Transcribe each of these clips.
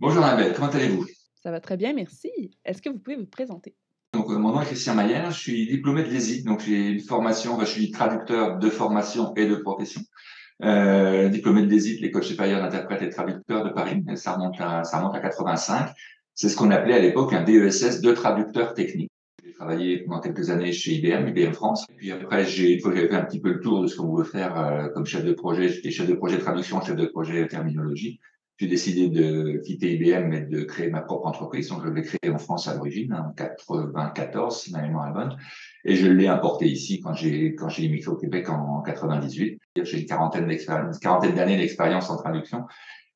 Bonjour Annabelle, comment allez-vous? Ça va très bien, merci. Est-ce que vous pouvez vous présenter? Donc, euh, mon nom est Christian Mayer, je suis diplômé de l'ESI, donc j'ai une formation, je suis traducteur de formation et de profession. Euh, diplômé de l'ESI, l'école supérieure d'interprète et traducteur de Paris, ça remonte à, ça remonte à 85. C'est ce qu'on appelait à l'époque un DESS de traducteur technique. J'ai travaillé pendant quelques années chez IBM, IBM France. Et puis après, j'ai, une fois que j'avais fait un petit peu le tour de ce qu'on pouvait faire euh, comme chef de projet, j'étais chef de projet traduction, chef de projet terminologie j'ai décidé de quitter IBM et de créer ma propre entreprise. Donc, je l'ai créée en France à l'origine, en 94, si ma mémoire est bonne. Et je l'ai importé ici quand j'ai, quand j'ai immigré au Québec en, 98. J'ai une quarantaine d'expérience, quarantaine d'années d'expérience en traduction.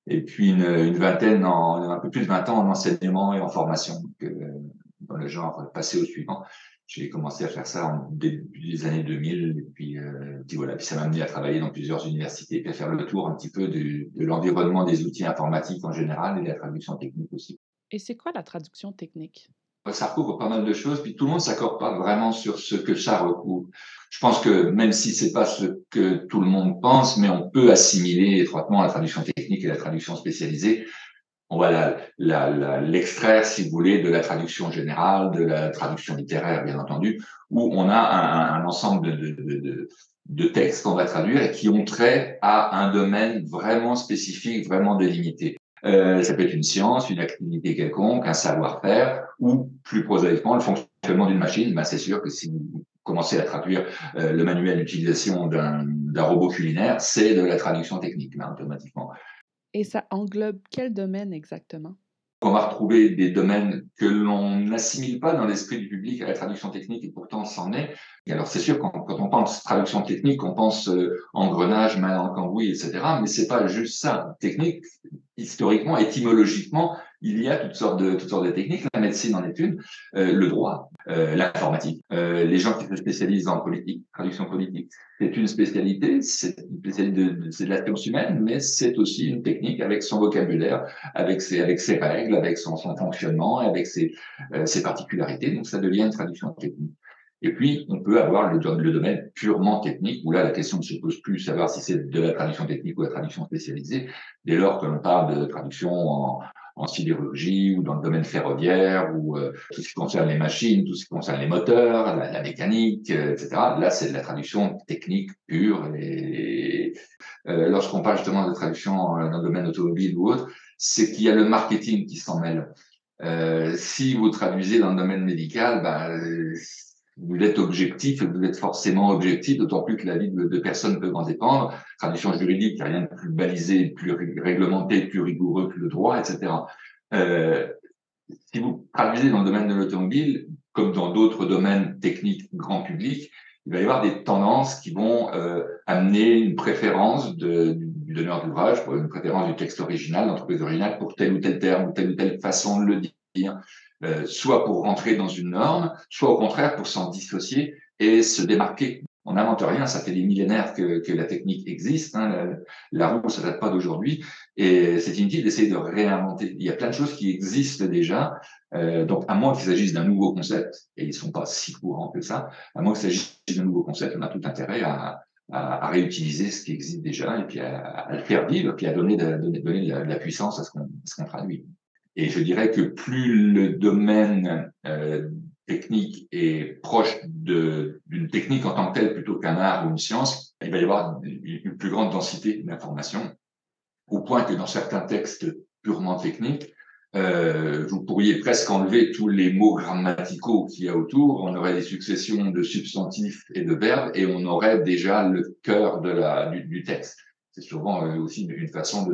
Et puis une, une, vingtaine, en, un peu plus de 20 ans en enseignement et en formation. Donc, euh, dans le genre passé au suivant j'ai commencé à faire ça en début des années 2000 et puis, euh, puis voilà puis ça m'a amené à travailler dans plusieurs universités puis à faire le tour un petit peu de, de l'environnement des outils informatiques en général et de la traduction technique aussi. Et c'est quoi la traduction technique? Ça recouvre pas mal de choses, puis tout le monde s'accorde pas vraiment sur ce que ça recouvre. Je pense que même si c'est pas ce que tout le monde pense, mais on peut assimiler étroitement la traduction technique et la traduction spécialisée on va l'extraire, si vous voulez, de la traduction générale, de la traduction littéraire, bien entendu, où on a un, ensemble de, textes qu'on va traduire et qui ont trait à un domaine vraiment spécifique, vraiment délimité. Euh, ça peut être une science, une activité quelconque, un savoir-faire, ou plus prosaïquement le fonctionnement d'une machine. Ben, c'est sûr que si vous commencez à traduire euh, le manuel d'utilisation d'un robot culinaire, c'est de la traduction technique, ben, automatiquement. Et ça englobe quel domaine exactement? On va retrouver des domaines que l'on n'assimile pas dans l'esprit du public à la traduction technique et pourtant c'en est. Alors c'est sûr quand, quand, on pense traduction technique, on pense euh, engrenage, main le cambouis, etc. Mais c'est pas juste ça. Technique, historiquement, étymologiquement, il y a toutes sortes de toutes sortes de techniques. La médecine en est une, euh, le droit, euh, l'informatique, euh, les gens qui se spécialisent en politique, traduction politique. C'est une spécialité, c'est une spécialité de, c'est de la science humaine, mais c'est aussi une technique avec son vocabulaire, avec ses avec ses règles, avec son, son fonctionnement, avec ses euh, ses particularités. Donc ça devient une traduction technique. Et puis, on peut avoir le, le, domaine purement technique, où là, la question ne se pose plus savoir si c'est de la traduction technique ou de la traduction spécialisée, dès lors que l'on parle de traduction en, en sidérurgie ou dans le domaine ferroviaire ou euh, tout ce qui concerne les machines, tout ce qui concerne les moteurs, la, mécanique, euh, etc. Là, c'est de la traduction technique pure. Et euh, lorsqu'on parle justement de traduction dans le domaine automobile ou autre, c'est qu'il y a le marketing qui s'en mêle. si vous traduisez dans le domaine médical, ben, vous êtes objectif vous êtes forcément objectif, d'autant plus que la vie de, personnes peut en dépendre. Tradition juridique, il n'y a rien de plus balisé, plus réglementé, plus rigoureux que le droit, etc. Euh, si vous traduisez dans le domaine de l'automobile, comme dans d'autres domaines techniques grand public, il va y avoir des tendances qui vont euh, amener une préférence de, du donneur d'ouvrage, une préférence du texte original, l'entreprise originale, pour tel ou tel terme ou telle ou telle façon de le dire. Euh, soit pour rentrer dans une norme, soit au contraire pour s'en dissocier et se démarquer. On n'invente rien, ça fait des millénaires que, que la technique existe. Hein, la, roue, ça date pas d'aujourd'hui, et c'est inutile d'essayer de réinventer. Il y a plein de choses qui existent déjà, euh, donc à moins qu'il s'agisse d'un nouveau concept, et ils sont pas si courants que ça, à moins qu'il s'agisse d'un nouveau concept, on a tout intérêt à, à, réutiliser ce qui existe déjà et puis à, le faire vivre, puis à donner de, donner, donner de la, puissance à ce qu'on traduit. Et je dirais que plus le domaine euh, technique est proche d'une technique en tant que telle plutôt qu'un art ou une science, il va y avoir une plus grande densité d'informations, au point que dans certains textes purement techniques, euh, vous pourriez presque enlever tous les mots grammaticaux qu'il y a autour, on aurait des successions de substantifs et de verbes, et on aurait déjà le cœur du texte c'est souvent euh, aussi une façon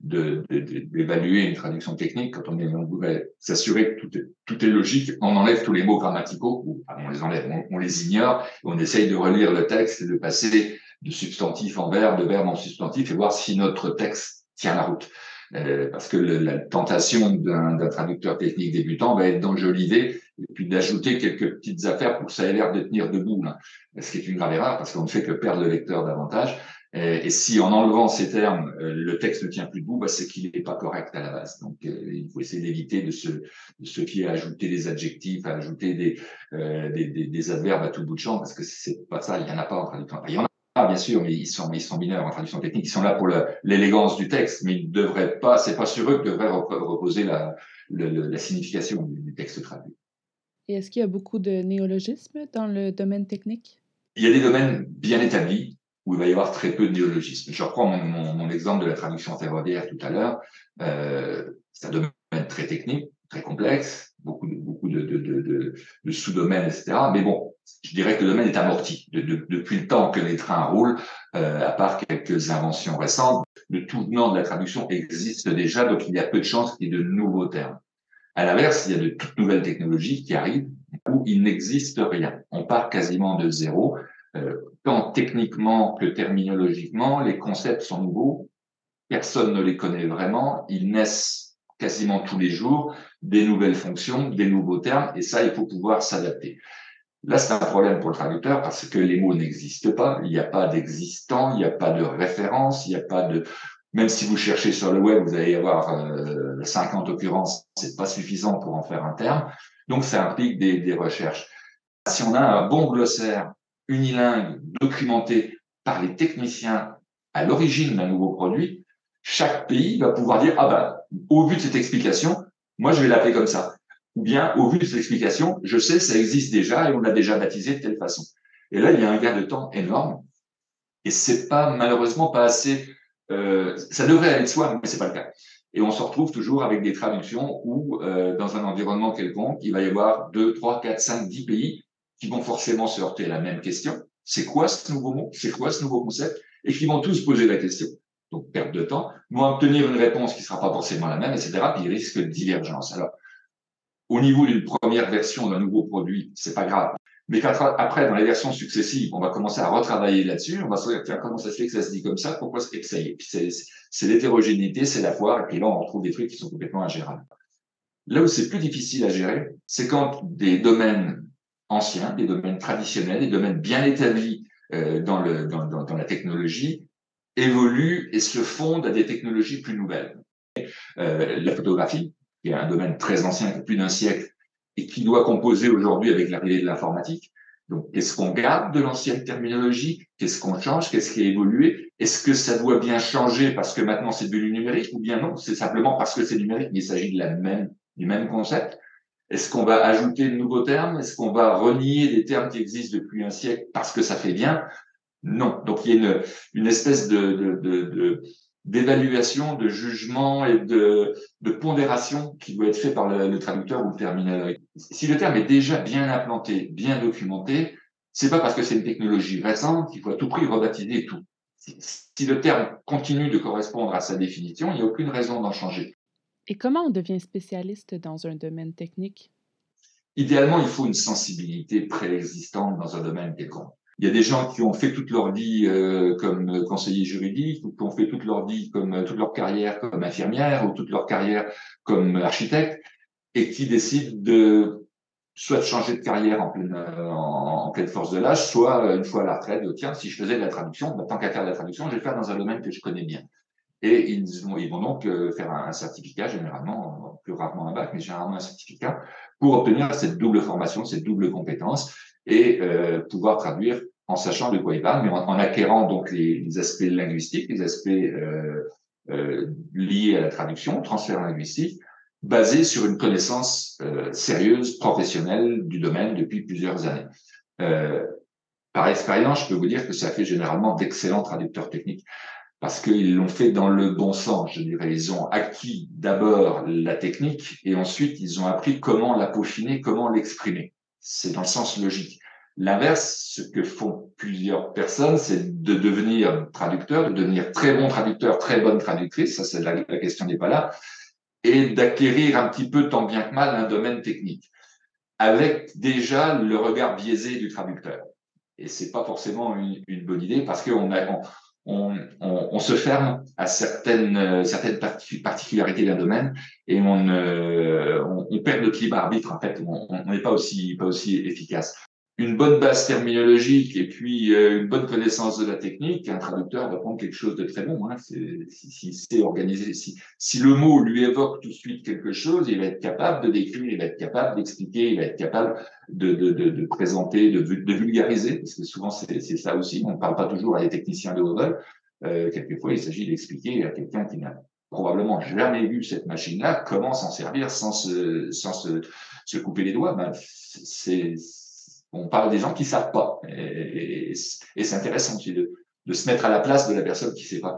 de, d'évaluer une traduction technique. Quand on, est, s'assurer que tout est, tout est logique, on enlève tous les mots grammaticaux, ou on les enlève, on, les ignore, on essaye de relire le texte et de passer de substantif en verbe, de verbe en substantif, et voir si notre texte tient la route. Euh, parce que la tentation d'un traducteur technique débutant va être d'enjoliver et puis d'ajouter quelques petites affaires pour que ça ait l'air de tenir debout. Ce qui est une grave erreur parce qu'on ne fait que perdre le lecteur davantage. Euh, et si en enlevant ces termes, euh, le texte ne tient plus debout, bah, c'est qu'il n'est pas correct à la base. Donc, euh, il faut essayer d'éviter de se, de qui est à ajouter des adjectifs, à ajouter des, des, des, des, adverbes à tout bout de champ, parce que c'est pas ça. Il y en a pas en traduction. Il y en a Ah, bien sûr, mais ils sont, ils sont mineurs en traduction technique. Ils sont là pour l'élégance du texte, mais ils ne devraient pas, c'est pas sur eux que devrait reposer la, la signification du texte traduit. Et est-ce qu'il y a beaucoup de néologismes dans le domaine technique? Il y a des domaines bien établis où il va y avoir très peu de néologismes. Je reprends mon, mon, exemple de la traduction ferroviaire tout à l'heure. Euh, c'est un domaine très technique, très complexe, beaucoup de, beaucoup de, de, de, de sous-domaines, etc. Mais bon, je dirais que le domaine est amorti. depuis le temps que les trains roulent, euh, à part quelques inventions récentes, le tout venant de la traduction existe déjà, donc il y a peu de chances qu'il y ait de nouveaux termes. À l'inverse, il y a de toutes nouvelles technologies qui arrivent où il n'existe rien. On part quasiment de zéro. Euh, tant techniquement que terminologiquement, les concepts sont nouveaux. Personne ne les connaît vraiment. Ils naissent quasiment tous les jours des nouvelles fonctions, des nouveaux termes, et ça, il faut pouvoir s'adapter. Là, c'est un problème pour le traducteur parce que les mots n'existent pas. Il n'y a pas d'existant, il n'y a pas de référence, il n'y a pas de. Même si vous cherchez sur le web, vous allez avoir euh, 50 occurrences, c'est pas suffisant pour en faire un terme. Donc, ça implique des, des recherches. Si on a un bon glossaire unilingue documenté par les techniciens à l'origine d'un nouveau produit, chaque pays va pouvoir dire ah ben au vu de cette explication, moi je vais l'appeler comme ça. Ou bien au vu de cette explication, je sais ça existe déjà et on l'a déjà baptisé de telle façon. Et là il y a un gain de temps énorme et c'est pas malheureusement pas assez. Euh, ça devrait aller de soi, mais c'est pas le cas. Et on se retrouve toujours avec des traductions où, euh, dans un environnement quelconque, il va y avoir 2, 3, 4, 5, 10 pays qui vont forcément se heurter à la même question. C'est quoi ce nouveau mot? C'est quoi ce nouveau concept? Et qui vont tous poser la question. Donc, perte de temps, vont obtenir une réponse qui sera pas forcément la même, etc. Puis, il risque de divergence. Alors, au niveau d'une première version d'un nouveau produit, c'est pas grave. Mais après, dans les versions successives, on va commencer à retravailler là-dessus. On va se dire, comment ça se fait que ça se dit comme ça? Pourquoi que ça y est? c'est l'hétérogénéité, c'est la foire. Et puis là, on retrouve des trucs qui sont complètement ingérables. Là où c'est plus difficile à gérer, c'est quand des domaines anciens, des domaines traditionnels, des domaines bien établis euh, dans, le, dans, dans, dans, la technologie, évoluent et se fondent à des technologies plus nouvelles. Euh, la photographie, qui est un domaine très ancien, plus d'un siècle, et qui doit composer aujourd'hui avec l'arrivée de l'informatique. Donc, qu'est-ce qu'on garde de l'ancienne terminologie? Qu'est-ce qu'on change? Qu'est-ce qui a évolué? Est-ce que ça doit bien changer parce que maintenant c'est devenu numérique ou bien non? C'est simplement parce que c'est numérique, mais il s'agit de la même, du même concept. Est-ce qu'on va ajouter de nouveaux termes? Est-ce qu'on va renier des termes qui existent depuis un siècle parce que ça fait bien? Non. Donc il y a une, espèce de, d'évaluation, de jugement et de, de pondération qui doit être fait par le, traducteur ou le terminal. Si le terme est déjà bien implanté, bien documenté, c'est pas parce que c'est une technologie récente qu'il faut à tout prix rebaptiser tout. Si le terme continue de correspondre à sa définition, il n'y a aucune raison d'en changer. Et comment on devient spécialiste dans un domaine technique? Idéalement, il faut une sensibilité préexistante dans un domaine quelconque. Il y a des gens qui ont fait toute leur vie euh, comme conseiller juridique, ou qui ont fait toute leur vie comme euh, toute leur carrière comme infirmière, ou toute leur carrière comme architecte, et qui décident de soit changer de carrière en pleine, euh, force de l'âge, soit une fois à la retraite, tiens, si je faisais de la traduction, bah, tant qu'à faire de la traduction, je vais le faire dans un domaine que je connais bien. Et ils vont, ils vont donc euh, faire un, certificat, généralement, plus rarement un bac, mais généralement un certificat, pour obtenir cette double formation, cette double compétence, et euh, pouvoir traduire en sachant de quoi il parle, mais en, acquérant donc les, les, aspects linguistiques, les aspects euh, euh, liés à la traduction, transfert linguistique, basés sur une connaissance euh, sérieuse, professionnelle du domaine depuis plusieurs années. Euh, par expérience, je peux vous dire que ça fait généralement d'excellents traducteurs techniques parce qu'ils l'ont fait dans le bon sens, je dirais. Ils ont acquis d'abord la technique et ensuite ils ont appris comment la peaufiner, comment l'exprimer. C'est dans le sens logique. L'inverse, ce que font plusieurs personnes, c'est de devenir traducteur, de devenir très bon traducteur, très bonne traductrice, ça c'est la, question n'est pas là, et d'acquérir un petit peu tant bien que mal un domaine technique, avec déjà le regard biaisé du traducteur. Et c'est pas forcément une, une bonne idée parce qu'on a, on, on, on, on, se ferme à certaines, euh, certaines particularités d'un domaine et on, on, on, perd notre libre arbitre. En fait, on n'est pas aussi, pas aussi efficace. Une bonne base terminologique et puis euh, une bonne connaissance de la technique, un traducteur va prendre quelque chose de très bon. Hein. S'il si, sait organiser, si, si le mot lui évoque tout de suite quelque chose, il va être capable de décrire, il va être capable d'expliquer, il va être capable de, de, de, de présenter, de, de, vulgariser, parce que souvent c'est ça aussi. On ne parle pas toujours à des techniciens de haut vol. Euh, quelquefois, il s'agit d'expliquer à quelqu'un qui n'a probablement jamais vu cette machine-là comment s'en servir sans se, sans se, se couper les doigts. Ben, c'est on parle des gens qui savent pas. Et, c'est intéressant de, se mettre à la place de la personne qui sait pas.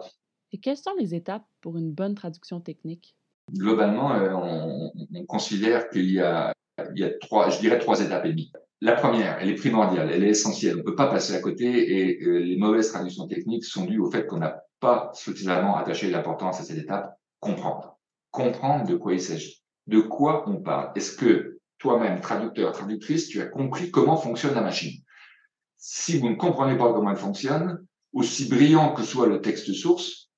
Et quelles sont les étapes pour une bonne traduction technique? Globalement, euh, on, considère qu'il y a, il y a trois, je dirais trois étapes et demie. La première, elle est primordiale, elle est essentielle. On ne peut pas passer à côté et euh, les mauvaises traductions techniques sont dues au fait qu'on n'a pas suffisamment attaché l'importance à cette étape. Comprendre. Comprendre de quoi il s'agit. De quoi on parle. Est-ce que toi-même, traducteur, traductrice, tu as compris comment fonctionne la machine. Si vous ne comprenez pas comment elle fonctionne, aussi brillant que soit le texte source,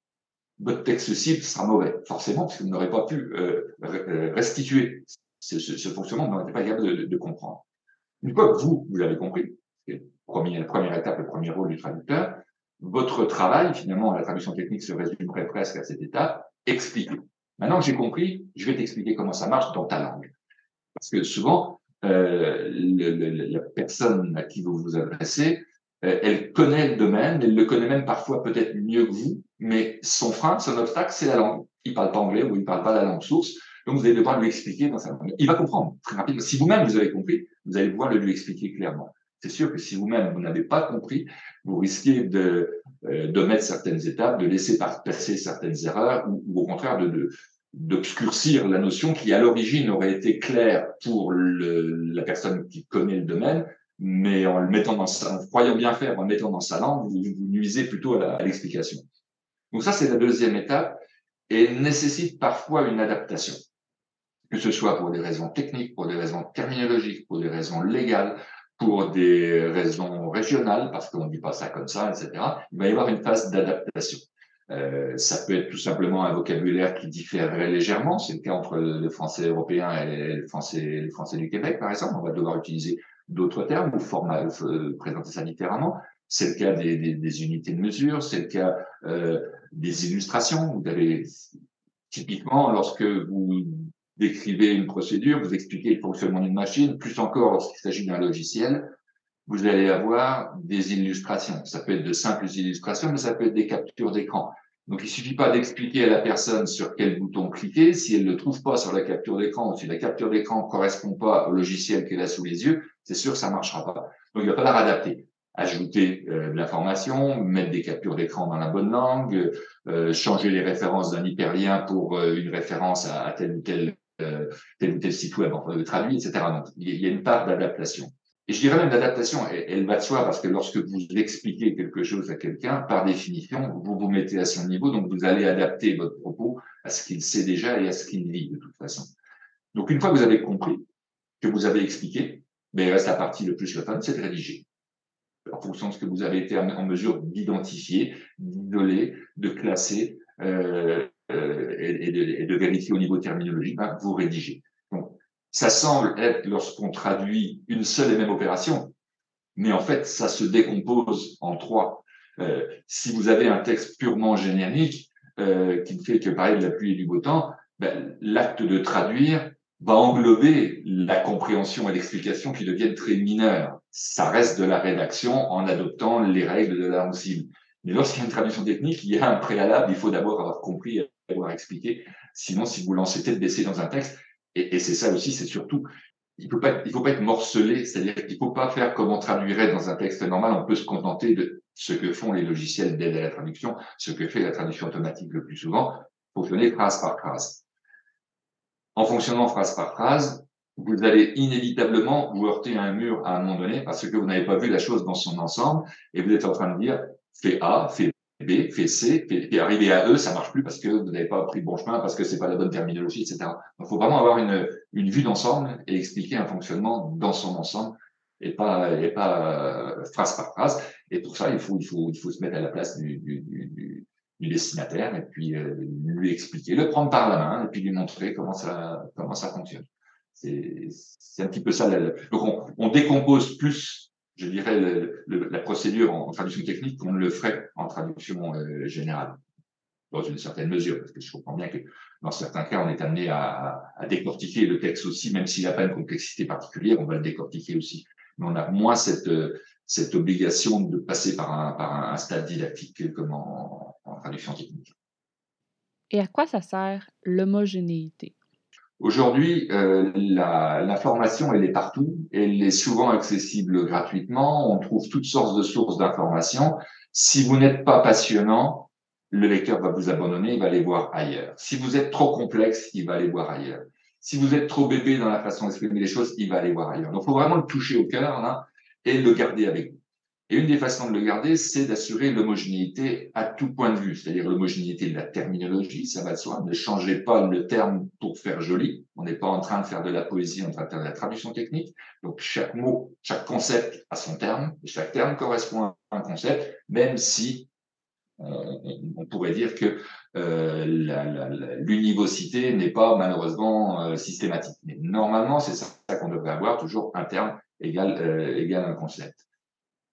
votre texte cible sera mauvais, forcément, parce que vous n'aurez pas pu euh, euh, restituer ce, ce, fonctionnement, vous n'êtes pas capable de, comprendre. Une fois que vous, vous avez compris, c'est la première étape, le premier rôle du traducteur, votre travail, finalement, la traduction technique se résumerait presque à cette étape, expliquer. Maintenant que j'ai compris, je vais t'expliquer comment ça marche dans ta langue. Parce que souvent, euh, le, la personne à qui vous vous adressez, euh, elle connaît le domaine, elle le connaît même parfois peut-être mieux que vous, mais son frein, son obstacle, c'est la langue. Il parle pas anglais ou il parle pas la langue source, donc vous allez devoir lui expliquer dans sa langue. Il va comprendre très rapidement. Si vous-même vous avez compris, vous allez pouvoir le lui expliquer clairement. C'est sûr que si vous-même vous, n'avez pas compris, vous risquez de, euh, de mettre certaines étapes, de laisser passer certaines erreurs, ou, ou au contraire de, de, d'obscurcir la notion qui, à l'origine, aurait été claire pour le, la personne qui connaît le domaine, mais en le mettant dans sa, en croyant bien faire, en le mettant dans sa langue, vous, vous nuisez plutôt à l'explication. Donc ça, c'est la deuxième étape et nécessite parfois une adaptation, que ce soit pour des raisons techniques, pour des raisons terminologiques, pour des raisons légales, pour des raisons régionales, parce qu'on ne dit pas ça comme ça, etc. Il va y avoir une phase d'adaptation. Euh, ça peut être tout simplement un vocabulaire qui différerait légèrement. C'est le cas entre le français européen et le français, le français du Québec, par exemple. On va devoir utiliser d'autres termes ou format, euh, présenter ça différemment. C'est le cas des, des, des, unités de mesure, c'est le cas euh, des illustrations. Vous avez typiquement lorsque vous décrivez une procédure, vous expliquez le fonctionnement d'une machine, plus encore lorsqu'il s'agit d'un logiciel, vous allez avoir des illustrations. Ça peut être de simples illustrations, mais ça peut être des captures d'écran. Donc, il suffit pas d'expliquer à la personne sur quel bouton cliquer. Si elle ne trouve pas sur la capture d'écran ou si la capture d'écran correspond pas au logiciel qu'elle a sous les yeux, c'est sûr que ça marchera pas. Donc, il va falloir adapter, ajouter euh, de l'information, mettre des captures d'écran dans la bonne langue, euh, changer les références d'un hyperlien pour euh, une référence à, tel ou tel, tel ou tel site web, enfin, traduit, etc. Donc, il y a une part d'adaptation. Et je dirais même l'adaptation, elle, va de soi parce que lorsque vous expliquez quelque chose à quelqu'un, par définition, vous vous mettez à son niveau, donc vous allez adapter votre propos à ce qu'il sait déjà et à ce qu'il vit de toute façon. Donc une fois que vous avez compris, que vous avez expliqué, ben, il reste la partie le plus le c'est de rédiger. En fonction de ce que vous avez été en mesure d'identifier, d'isoler, de classer euh, euh, et, de, et, de, vérifier au niveau terminologique, ben, vous rédigez. Ça semble être lorsqu'on traduit une seule et même opération, mais en fait, ça se décompose en trois. Euh, si vous avez un texte purement générique euh, qui ne fait que parler de la pluie et du beau temps, ben, l'acte de traduire va englober la compréhension et l'explication qui deviennent très mineures. Ça reste de la rédaction en adoptant les règles de la cible. Mais lorsqu'il y a une traduction technique, il y a un préalable, il faut d'abord avoir compris et avoir expliqué. Sinon, si vous lancez tête baissée dans un texte, et, c'est ça aussi, c'est surtout, il faut pas, il faut pas être morcelé, c'est-à-dire qu'il faut pas faire comme on traduirait dans un texte normal. On peut se contenter de ce que font les logiciels d'aide à la traduction, ce que fait la traduction automatique le plus souvent, fonctionner phrase par phrase. En fonctionnant phrase par phrase, vous allez inévitablement vous heurter à un mur à un moment donné parce que vous n'avez pas vu la chose dans son ensemble et vous êtes en train de dire fais A, fais B, fait C, et arriver à E, ça marche plus parce que vous n'avez pas pris le bon chemin, parce que c'est pas la bonne terminologie, etc. Donc, faut vraiment avoir une, une vue d'ensemble et expliquer un fonctionnement dans son ensemble et pas, et pas euh, phrase par phrase. Et pour ça, il faut, il faut, il faut se mettre à la place du, du, du, du destinataire et puis euh, lui expliquer, le prendre par la main et puis lui montrer comment ça, comment ça fonctionne. C'est un petit peu ça. Donc, on, décompose plus, je dirais, la procédure en, traduction technique qu'on le ferait en traduction euh, générale, dans une certaine mesure, parce que je comprends bien que dans certains cas, on est amené à, décortiquer le texte aussi, même s'il n'a pas une complexité particulière, on va le décortiquer aussi. Mais on a moins cette, cette obligation de passer par un, par un stade didactique comme en traduction technique. Et à quoi ça sert l'homogénéité? Aujourd'hui, euh, l'information, elle est partout, elle est souvent accessible gratuitement, on trouve toutes sortes de sources d'informations. Si vous n'êtes pas passionnant, le lecteur va vous abandonner, il va aller voir ailleurs. Si vous êtes trop complexe, il va aller voir ailleurs. Si vous êtes trop bébé dans la façon d'exprimer les choses, il va aller voir ailleurs. Donc, il faut vraiment le toucher au cœur là, et le garder avec vous. Et une des façons de le garder, c'est d'assurer l'homogénéité à tout point de vue, c'est-à-dire l'homogénéité de la terminologie, ça va de soi. Ne changez pas le terme pour faire joli. On n'est pas en train de faire de la poésie, on est en train de faire de la traduction technique. Donc chaque mot, chaque concept a son terme, et chaque terme correspond à un concept, même si euh, on, pourrait dire que euh, l'univocité n'est pas malheureusement euh, systématique. Mais normalement, c'est ça qu'on devrait avoir, toujours un terme égal, euh, égal un concept.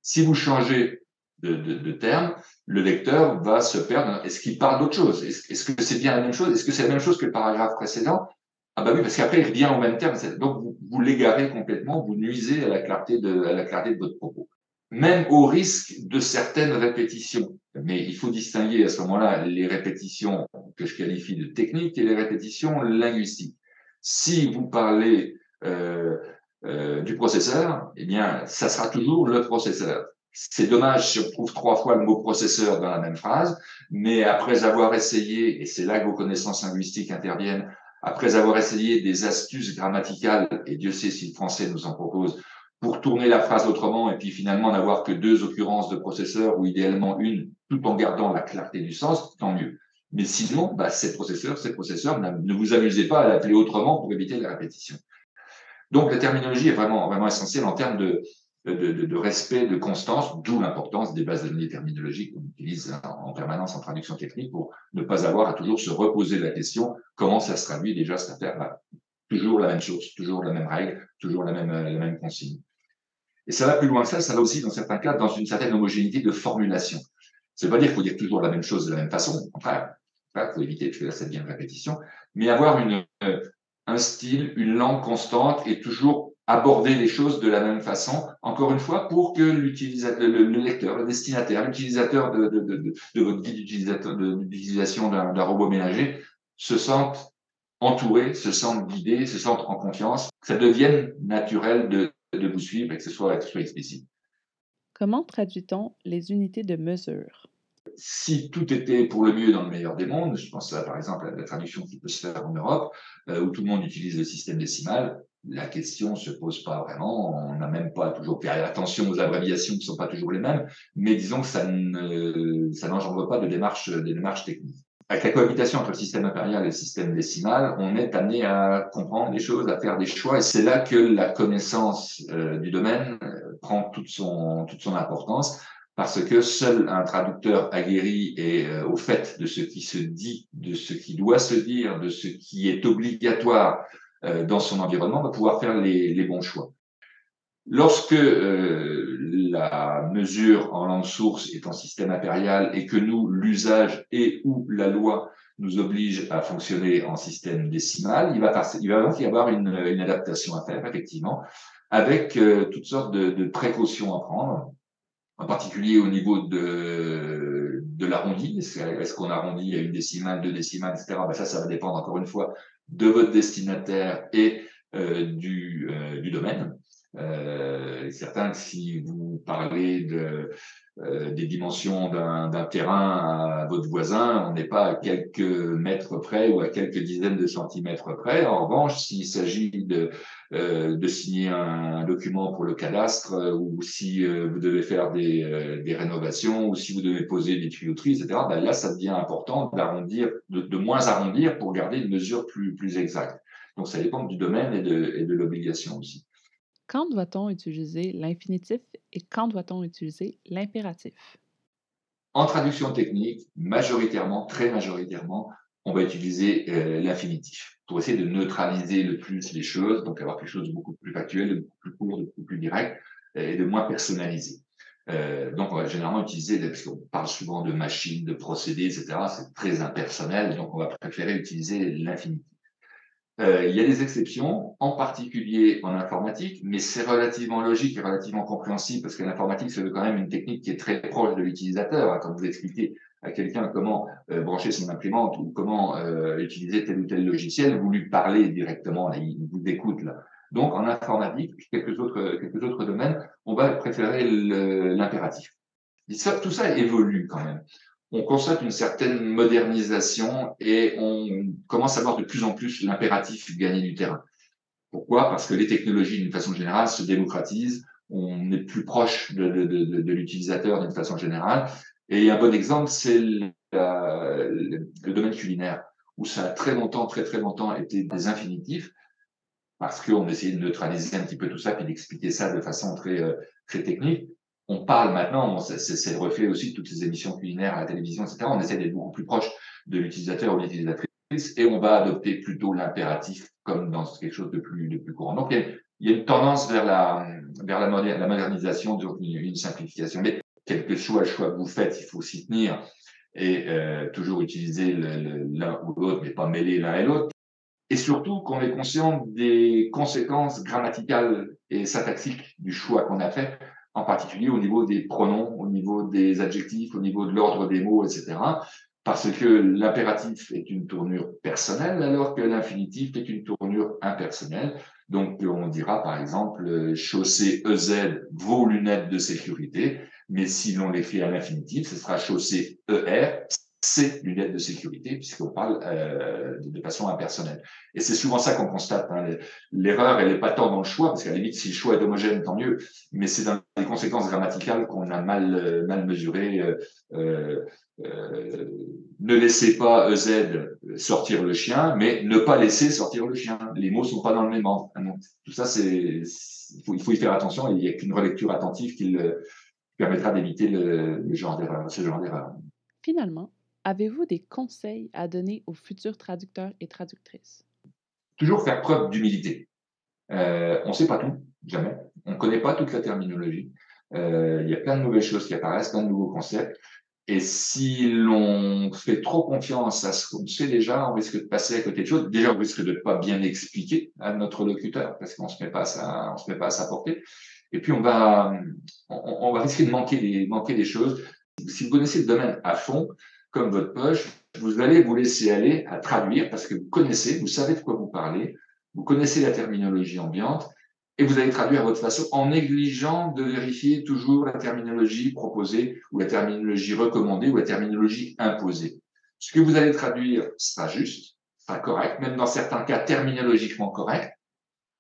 Si vous changez de, de, de, terme, le lecteur va se perdre. Est-ce qu'il parle d'autre chose? Est-ce que c'est bien la même chose? Est-ce que c'est la même chose que le paragraphe précédent? Ah bah oui, parce qu'après il revient au même terme. Donc vous, vous l'égarez complètement, vous nuisez à la clarté de, à la clarté de votre propos. Même au risque de certaines répétitions. Mais il faut distinguer à ce moment-là les répétitions que je qualifie de techniques et les répétitions linguistiques. Si vous parlez euh, euh, du processeur, eh bien, ça sera toujours le processeur. C'est dommage si on trouve trois fois le mot processeur dans la même phrase, mais après avoir essayé, et c'est là que vos connaissances linguistiques interviennent, après avoir essayé des astuces grammaticales, et Dieu sait si le français nous en propose, pour tourner la phrase autrement et puis finalement n'avoir que deux occurrences de processeur ou idéalement une, tout en gardant la clarté du sens, tant mieux. Mais sinon, bah, c'est processeur, c'est processeur, ne vous amusez pas à l'appeler autrement pour éviter la répétition. Donc la terminologie est vraiment, vraiment essentielle en termes de, de, de, de respect, de constance, d'où l'importance des bases de données terminologiques qu'on utilise en, permanence en traduction technique pour ne pas avoir à toujours se reposer la question comment ça se traduit déjà cette affaire-là. Toujours la même chose, toujours la même règle, toujours la même, la même consigne. Et ça va plus loin que ça, ça va aussi dans certains cas dans une certaine homogénéité de formulation. Ça veut pas dire qu'il faut dire toujours la même chose de la même façon, au contraire, il faut éviter de faire cette bien répétition, mais avoir une, un style, une langue constante et toujours aborder les choses de la même façon, encore une fois, pour que l'utilisateur, le, lecteur, le destinataire, l'utilisateur de, votre guide d'utilisation d'un robot ménager se sente entouré, se sente guidé, se sente en confiance, que ça devienne naturel de, de vous suivre et que ce soit, que ce soit explicite. Comment traduit-on les unités de mesure? Si tout était pour le mieux dans le meilleur des mondes, je pense là, par exemple à la traduction qui peut se faire en Europe, euh, où tout le monde utilise le système décimal, la question se pose pas vraiment. On n'a même pas toujours fait attention aux abréviations qui sont pas toujours les mêmes, mais disons que ça ne, ça n'engendre pas de démarche, des démarches techniques. Avec la cohabitation entre le système impérial et le système décimal, on est amené à comprendre les choses, à faire des choix, et c'est là que la connaissance euh, du domaine euh, prend toute son, toute son importance parce que seul un traducteur aguerri et euh, au fait de ce qui se dit, de ce qui doit se dire, de ce qui est obligatoire euh, dans son environnement va pouvoir faire les, les bons choix. Lorsque euh, la mesure en langue source est en système impérial et que nous, l'usage et ou la loi nous oblige à fonctionner en système décimal, il va, il va donc y avoir une, une adaptation à faire, effectivement, avec toutes sortes de, de précautions à prendre en particulier au niveau de, de l'arrondi. Est-ce qu'on arrondit à une décimale, deux décimales, etc. Ben ça, ça va dépendre encore une fois de votre destinataire et euh, du, euh, du domaine. Euh, certain que si vous parlez de, euh, des dimensions d'un terrain à votre voisin, on n'est pas à quelques mètres près ou à quelques dizaines de centimètres près. En revanche, s'il s'agit de, euh, de signer un, document pour le cadastre euh, ou si euh, vous devez faire des, des, rénovations ou si vous devez poser des tuyauteries, etc., ben là, ça devient important d'arrondir, de, de, moins arrondir pour garder une mesure plus, plus exacte. Donc, ça dépend du domaine et de, et de l'obligation aussi. Quand doit-on utiliser l'infinitif et quand doit-on utiliser l'impératif? En traduction technique, majoritairement, très majoritairement, on va utiliser euh, l'infinitif pour essayer de neutraliser le plus les choses, donc avoir quelque chose de beaucoup plus factuel, de beaucoup plus court, de beaucoup plus direct et de moins personnalisé. Euh, donc, on va généralement utiliser, parce qu'on parle souvent de machines, de procédés, etc. C'est très impersonnel, donc on va préférer utiliser l'infinitif. Euh, il y a des exceptions, en particulier en informatique, mais c'est relativement logique et relativement compréhensible parce que l'informatique, c'est quand même une technique qui est très proche de l'utilisateur. Quand vous expliquez à quelqu'un comment euh, brancher son imprimante ou comment euh, utiliser tel ou tel logiciel, vous lui parlez directement, là, il vous écoute. Là. Donc, en informatique, quelques autres, quelques autres domaines, on va préférer l'impératif. Tout ça évolue quand même on constate une certaine modernisation et on commence à voir de plus en plus l'impératif gagner du terrain. Pourquoi? Parce que les technologies, d'une façon générale, se démocratisent, on est plus proche de, de, de, de l'utilisateur d'une façon générale. Et un bon exemple, c'est le, le, domaine culinaire, où ça a très longtemps, très très longtemps été des infinitifs, parce qu'on essayait de neutraliser un petit peu tout ça, puis d'expliquer ça de façon très, euh, très technique on parle maintenant, c'est le reflet aussi de toutes ces émissions culinaires à la télévision, etc. On essaie d'être beaucoup plus proche de l'utilisateur ou de l'utilisatrice et on va adopter plutôt l'impératif comme dans quelque chose de plus, de plus courant. Donc, il y, a, une tendance vers la, vers la, modernisation, donc une, simplification. Mais quel que soit le choix que vous faites, il faut s'y tenir et euh, toujours utiliser l'un ou l'autre, mais pas mêler l'un et l'autre. Et surtout qu'on est conscient des conséquences grammaticales et syntaxiques du choix qu'on a fait en particulier au niveau des pronoms, au niveau des adjectifs, au niveau de l'ordre des mots, etc. Parce que l'impératif est une tournure personnelle, alors que l'infinitif est une tournure impersonnelle. Donc, on dira par exemple chaussée EZ vos lunettes de sécurité, mais si l'on l'écrit à l'infinitif, ce sera chaussée ER c'est lunettes de sécurité, puisqu'on parle euh, de façon impersonnelle. Et c'est souvent ça qu'on constate. Hein. L'erreur, elle n'est pas tant dans le choix, parce qu'à la limite, si le choix est homogène, tant mieux, mais c'est dans les conséquences grammaticales qu'on a mal, euh, mal mesurées. Euh, ne laissez pas EZ sortir le chien, mais ne pas laisser sortir le chien. Les mots sont pas dans le même ordre. Hein. tout ça, c'est, il faut, y faire attention, il n'y a qu'une relecture attentive qui permettra d'éviter le, le genre d'erreur, ce genre d'erreur. Finalement, Avez-vous des conseils à donner aux futurs traducteurs et traductrices? Toujours faire preuve d'humilité. Euh, on ne sait pas tout, jamais. On ne connaît pas toute la terminologie. Euh, il y a plein de nouvelles choses qui apparaissent, plein de nouveaux concepts. Et si l'on fait trop confiance à ce qu'on sait déjà, on risque de passer à côté de choses. Déjà, on risque de ne pas bien expliquer à notre locuteur parce qu'on on se met pas à sa portée. Et puis, on va, risquer de manquer des choses. Si vous connaissez le domaine à fond, comme votre poche, vous allez vous laisser aller à traduire parce que vous connaissez, vous savez de quoi vous parlez, vous connaissez la terminologie ambiante et vous allez traduire à votre façon en négligeant de vérifier toujours la terminologie proposée ou la terminologie recommandée ou la terminologie imposée. Ce que vous allez traduire sera juste, sera correct, même dans certains cas terminologiquement correct,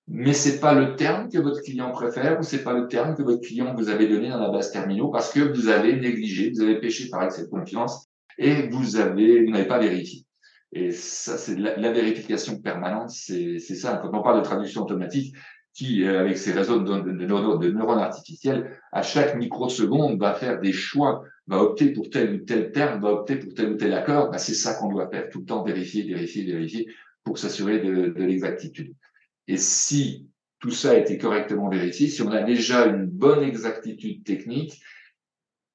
mais c'est pas le terme que votre client préfère ou c'est pas le terme que votre client vous avait donné dans la base terminaux parce que vous avez négligé, vous avez péché par excès de confiance et vous avez, vous n'avez pas vérifié. Et ça, c'est la, vérification permanente, c'est ça. Quand on parle de traduction automatique, qui, euh, avec ses réseaux de, de, de, neurones artificiels, à chaque microseconde, va faire des choix, va opter pour tel ou tel terme, va opter pour tel ou tel accord, bah, c'est ça qu'on doit faire tout le temps, vérifier, vérifier, vérifier, pour s'assurer de, de l'exactitude. Et si tout ça a été correctement vérifié, si on a déjà une bonne exactitude technique,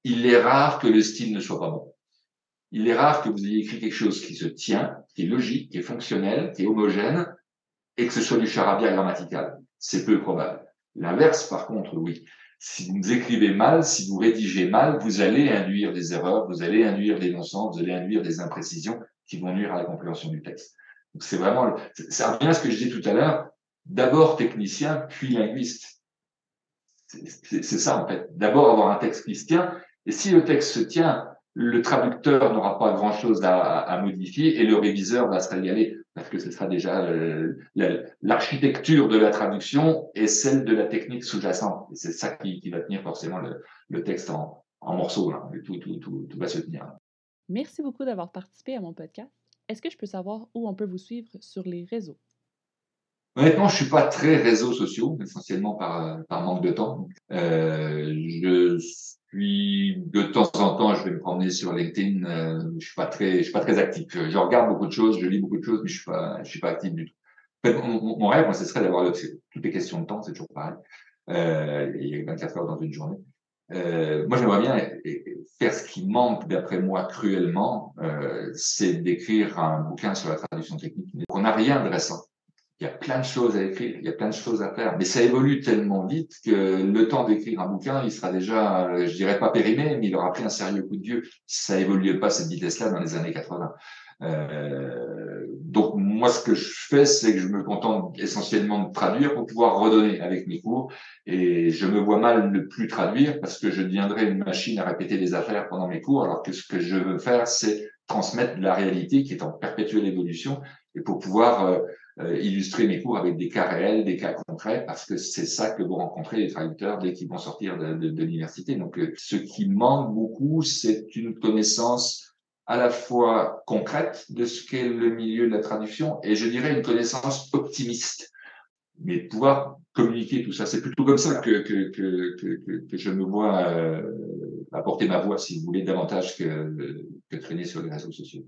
il est rare que le style ne soit pas bon il est rare que vous ayez écrit quelque chose qui se tient, qui est logique, qui est fonctionnel, qui est homogène, et que ce soit du charabia grammatical. C'est peu probable. L'inverse, par contre, oui. Si vous écrivez mal, si vous rédigez mal, vous allez induire des erreurs, vous allez induire des non-sens, vous allez induire des imprécisions qui vont nuire à la compréhension du texte. Donc c'est vraiment, ça revient à ce que je disais tout à l'heure, d'abord technicien, puis linguiste. C'est ça, en fait. D'abord avoir un texte qui se tient, et si le texte se tient, le traducteur n'aura pas grand-chose à, modifier et le réviseur va se régaler parce que ce sera déjà euh, l'architecture de la traduction et celle de la technique sous-jacente. Et c'est ça qui, va tenir forcément le, texte en, morceaux. tout, tout, va se tenir. Merci beaucoup d'avoir participé à mon podcast. Est-ce que je peux savoir où on peut vous suivre sur les réseaux? Honnêtement, je suis pas très réseaux sociaux, essentiellement par, par manque de temps. Euh, je suis de temps en temps, je vais me promener sur LinkedIn. Euh, je suis pas très, je suis pas très actif. Je, regarde beaucoup de choses, je lis beaucoup de choses, mais je suis pas, je suis pas actif du tout. mon, rêve, moi, ce serait d'avoir toutes les questions de temps, c'est toujours pareil. Euh, il y a 24 heures dans une journée. Euh, moi, j'aimerais bien faire ce qui manque, d'après moi, cruellement, euh, c'est d'écrire un bouquin sur la traduction technique. On n'a rien de récent. Il y a plein de choses à écrire, il y a plein de choses à faire, mais ça évolue tellement vite que le temps d'écrire un bouquin, il sera déjà, je dirais pas périmé, mais il aura pris un sérieux coup de vieux. Ça évoluait pas cette vitesse-là dans les années 80. Euh, donc moi, ce que je fais, c'est que je me contente essentiellement de traduire pour pouvoir redonner avec mes cours. Et je me vois mal ne plus traduire parce que je deviendrai une machine à répéter des affaires pendant mes cours, alors que ce que je veux faire, c'est transmettre la réalité qui est en perpétuelle évolution et pour pouvoir euh, euh, illustrer mes cours avec des cas réels, des cas concrets, parce que c'est ça que vont rencontrer les traducteurs dès qu'ils vont sortir de, de, de l'université. Donc, ce qui manque beaucoup, c'est une connaissance à la fois concrète de ce qu'est le milieu de la traduction et je dirais une connaissance optimiste. Mais pouvoir communiquer tout ça, c'est plutôt comme ça que, que, que, que, je me vois euh, apporter ma voix, si vous voulez, davantage que, que traîner sur les réseaux sociaux.